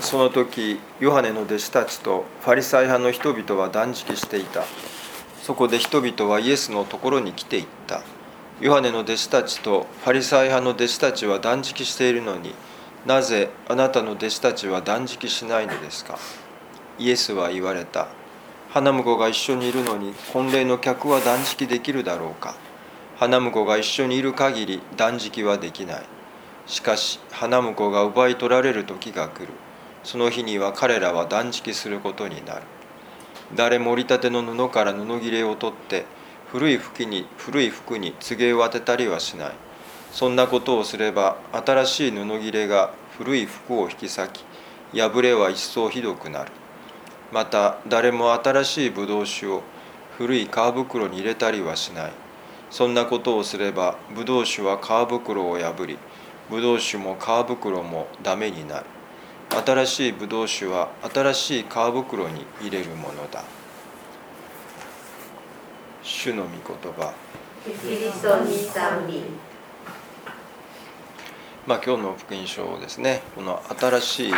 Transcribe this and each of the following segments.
その時ヨハネの弟子たちとファリサイ派の人々は断食していた。そこで人々はイエスのところに来ていった。ヨハネの弟子たちとファリサイ派の弟子たちは断食しているのになぜあなたの弟子たちは断食しないのですか？イエスは言われた。花婿が一緒にいるのに婚礼の客は断食できるだろうか？花婿が一緒にいる限り断食はできない。しかし花婿が奪い取られる時が来る。その日には彼らは断食することになる。誰も折りたての布から布切れを取って古い服に古い服に告げを当てたりはしない。そんなことをすれば新しい布切れが古い服を引き裂き破れは一層ひどくなる。また誰も新しいブドウ酒を古い皮袋に入れたりはしない。そんなことをすればブドウ酒は皮袋を破りブドウ酒も皮袋もダメになる。新しいブドウ酒は新しい皮袋に入れるものだ。主の御言葉。キリストに賛美。まあ今日の福音書をですね。この新しい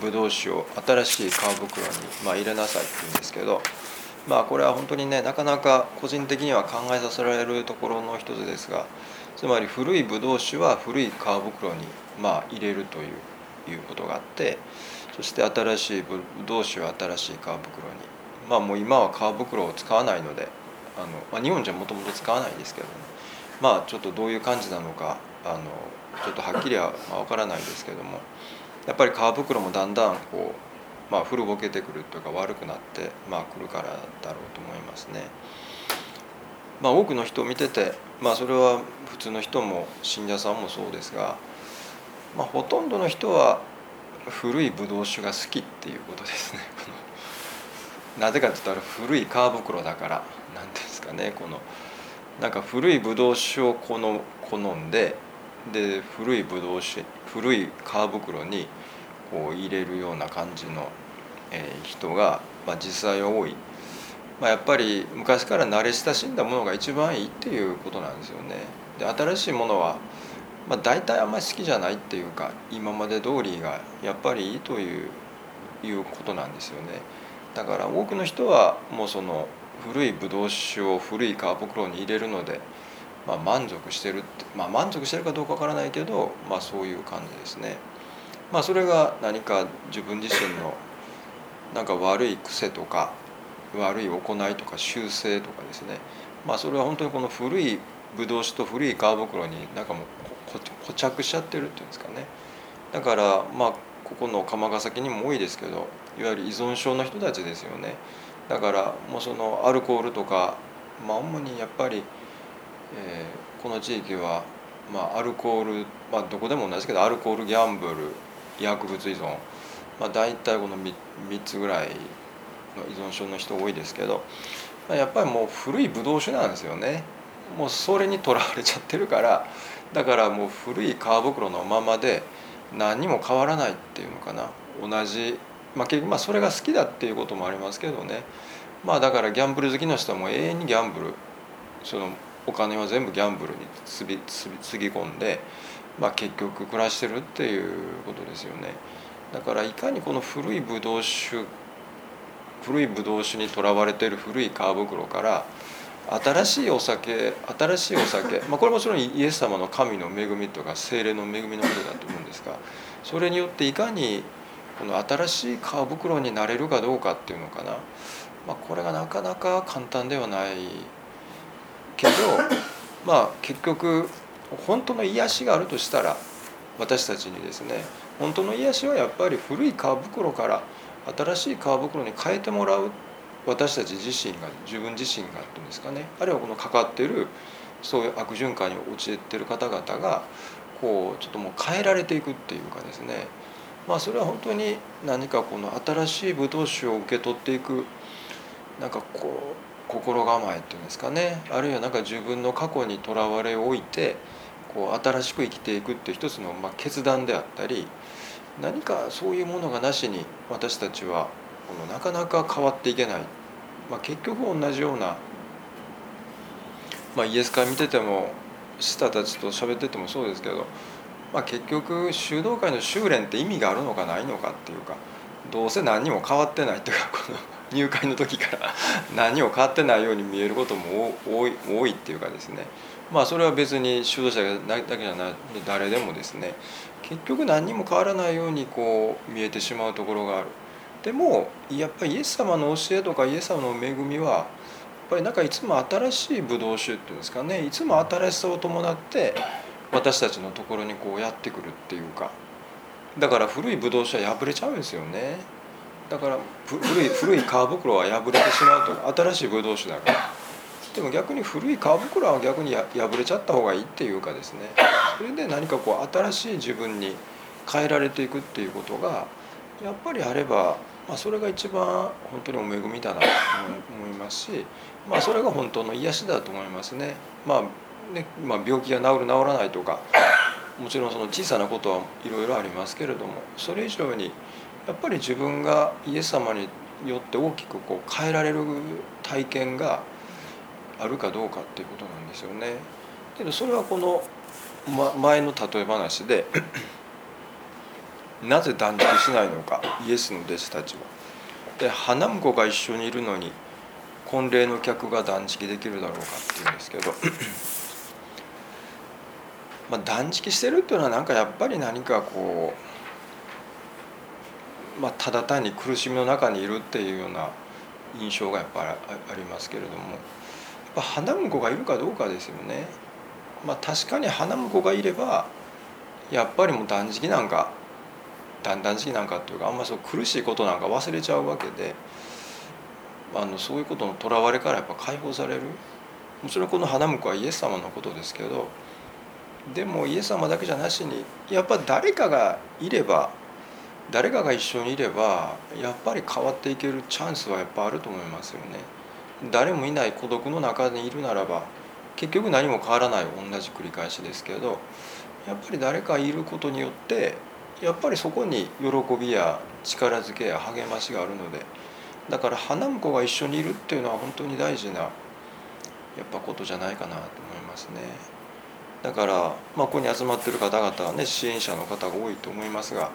ブドウ酒を新しい皮袋に、まあ、入れなさいって言うんですけどまあこれは本当にねなかなか個人的には考えさせられるところの一つですがつまり古いブドウ酒は古い皮袋にまあ入れるといういうことがあってそして新しいブドウ酒は新しい皮袋に。まあもう今は皮袋を使わないのであの、まあ、日本じゃもともと使わないですけどね。まあちょっとどういう感じなのかあのちょっとはっきりは分からないですけども。やっぱり皮袋もだんだんこう、まあ、古ぼけてくるというか悪くなってまあ来るからだろうと思いますね。まあ、多くの人を見てて、まあ、それは普通の人も信者さんもそうですが、まあ、ほとんどの人は古いブドウ酒が好きっていうことですね。なぜかって言ったら古い皮袋だから何ていうんですかねこのなんか古いブドウ酒を好んでで古いブドウ酒古い皮袋にこう入れるような感じの、えー、人が、まあ、実際多い、まあ、やっぱり昔から慣れ親しんだものが一番いいっていうことなんですよね。で新しいものは、まあ、大体あんまり好きじゃないっていうか今まで通りがやっぱりいいといういうことなんですよね。だから多くの人はもうその古いブドウ酒を古い皮袋に入れるのでまあ、満足してるって、まあ、満足してるかどうかわからないけど、まあ、そういう感じですね。まあ、それが何か自分自身のなんか悪い癖とか悪い行いとか習性とかですね、まあ、それは本当にこの古いブドウ酒と古い皮袋になんかもう固着しちゃってるっていうんですかね。だからまあここの釜ヶ崎にも多いですけどいわゆる依存症の人たちですよね。だからもうそのアルコールとかまあ主にやっぱりえー、この地域は、まあ、アルコール、まあ、どこでも同じけどアルコールギャンブル薬物依存、まあ、大体この 3, 3つぐらいの依存症の人多いですけど、まあ、やっぱりもう古いブドウ酒なんですよね。もうそれにとらわれちゃってるからだからもう古い皮袋のままで何にも変わらないっていうのかな。同じ、まあ、結局まあそれが好きだっていうこともありますけどね。まあだからギャンブル好きの人はもう永遠にギャンブルそのお金は全部ギャンブルにつびつびつぎ込んで、まあ、結局暮らしてるっていうことですよね。だからいかにこの古いブドウ酒古いブドウ酒にとらわれてる古い皮袋から新しいお酒新しいお酒、まあ、これもちろんイエス様の神の恵みとか精霊の恵みのことだと思うんですがそれによっていかにこの新しい皮袋になれるかどうかっていうのかな、まあ、これがなかなか簡単ではないけどまあ結局本当の癒しがあるとしたら私たちにですね本当の癒しはやっぱり古い皮袋から新しい皮袋に変えてもらう私たち自身が自分自身がっていうんですかね。あるいはこのかかってるそういう悪循環に陥ってる方々がこうちょっともう変えられていくっていうかですね。まあそれは本当に何かこの新しい武闘酒を受け取っていくなんかこう心構えっていうんですかね。あるいはなんか自分の過去にとらわれを置いてこう新しく生きていくっていう一つのまあ決断であったり何かそういうものがなしに私たちはこのなかなか変わっていけない、まあ、結局同じような、まあ、イエス会見ててもシスタたちと喋っててもそうですけど、まあ、結局修道会の修練って意味があるのかないのかっていうかどうせ何にも変わってないっていうかこの入会の時から 何にも変わってないように見えることも多い多いっていうかですねまあそれは別に修道者だけじゃない誰でもですね結局何にも変わらないようにこう見えてしまうところがある。でもやっぱりイエス様の教えとかイエス様の恵みはやっぱりなんかいつも新しいブドウ酒っていうんですかね。いつも新しさを伴って私たちのところにこうやってくるっていうか。だから古いブドウ酒は破れちゃうんですよね。だから古い古い皮袋は破れてしまうと新しいブドウ酒だから。でも逆に古い皮袋は逆に破れちゃった方がいいっていうかですね。それで何かこう新しい自分に変えられていくっていうことがやっぱりあれば、まあ、それが一番本当にお恵みだなと思いますし、まあ、それが本当の癒しだと思いますね。まあねまあ、病気が治る治らないとかもちろんその小さなことはいろいろありますけれどもそれ以上にやっぱり自分がイエス様によって大きくこう変えられる体験があるかどうかっていうことなんですよね。けどそれはこの、前の例え話でなぜ断食しないのかイエスの弟子たちは。で花婿が一緒にいるのに婚礼の客が断食できるだろうかっていうんですけど まあ断食してるっていうのはなんかやっぱり何かこう、まあ、ただ単に苦しみの中にいるっていうような印象がやっぱりありますけれどもやっぱ花婿がいるかどうかですよね。まあ、確かに花婿がいればやっぱりもう断食なんか断食なんかっていうかあんまそう苦しいことなんか忘れちゃうわけであのそういうことのとらわれからやっぱ解放されるもちろんこの花婿はイエス様のことですけどでもイエス様だけじゃなしにやっぱ誰かがいれば誰かが一緒にいればやっぱり変わっていけるチャンスはやっぱあると思いますよね。誰もいない孤独の中にいるならば結局何も変わらない同じ繰り返しですけどやっぱり誰かいることによってやっぱりそこに喜びや力づけや励ましがあるのでだから花婿が一緒にいるっていうのは本当に大事なやっぱことじゃないかなと思いますね。だから、まあ、ここに集まってる方々はね支援者の方が多いと思いますが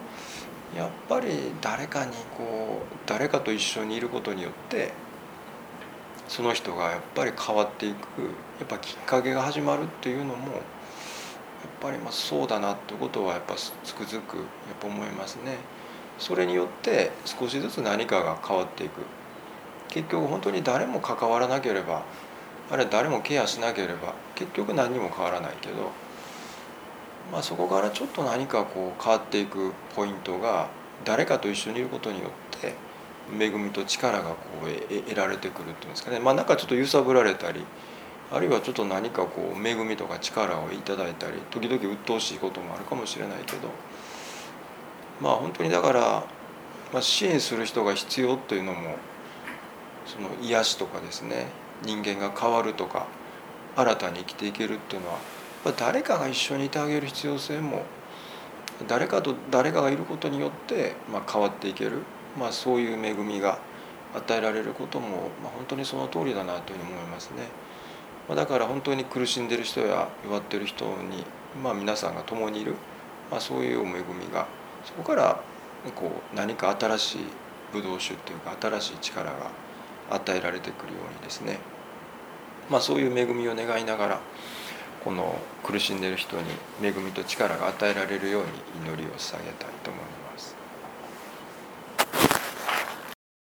やっぱり誰かにこう誰かと一緒にいることによってその人がやっぱり変わっていくやっぱきっかけが始まるっていうのもぱりまあそうだなってことはやっぱつくづくやっぱ思いますね。それによって少しずつ何かが変わっていく結局本当に誰も関わらなければあれ誰もケアしなければ結局何にも変わらないけど、まあ、そこからちょっと何かこう変わっていくポイントが誰かと一緒にいることによって恵みと力がこう得られてくるっていうんですかねまあなんかちょっと揺さぶられたりあるいはちょっと何かこう恵みとか力をいただいたり時々鬱陶しいこともあるかもしれないけどまあ本当にだから、まあ、支援する人が必要というのもその癒しとかですね人間が変わるとか新たに生きていけるっていうのは誰かが一緒にいてあげる必要性も誰かと誰かがいることによって、まあ、変わっていける、まあ、そういう恵みが与えられることも、まあ、本当にその通りだなというふうに思いますね。まだから本当に苦しんでる人や弱ってる人に、まあ、皆さんが共にいる、まあ、そういう恵みがそこからこう何か新しいブドウ酒っていうか新しい力が与えられてくるようにですね、まあ、そういう恵みを願いながらこの苦しんでる人に恵みと力が与えられるように祈りを捧げたいと思います。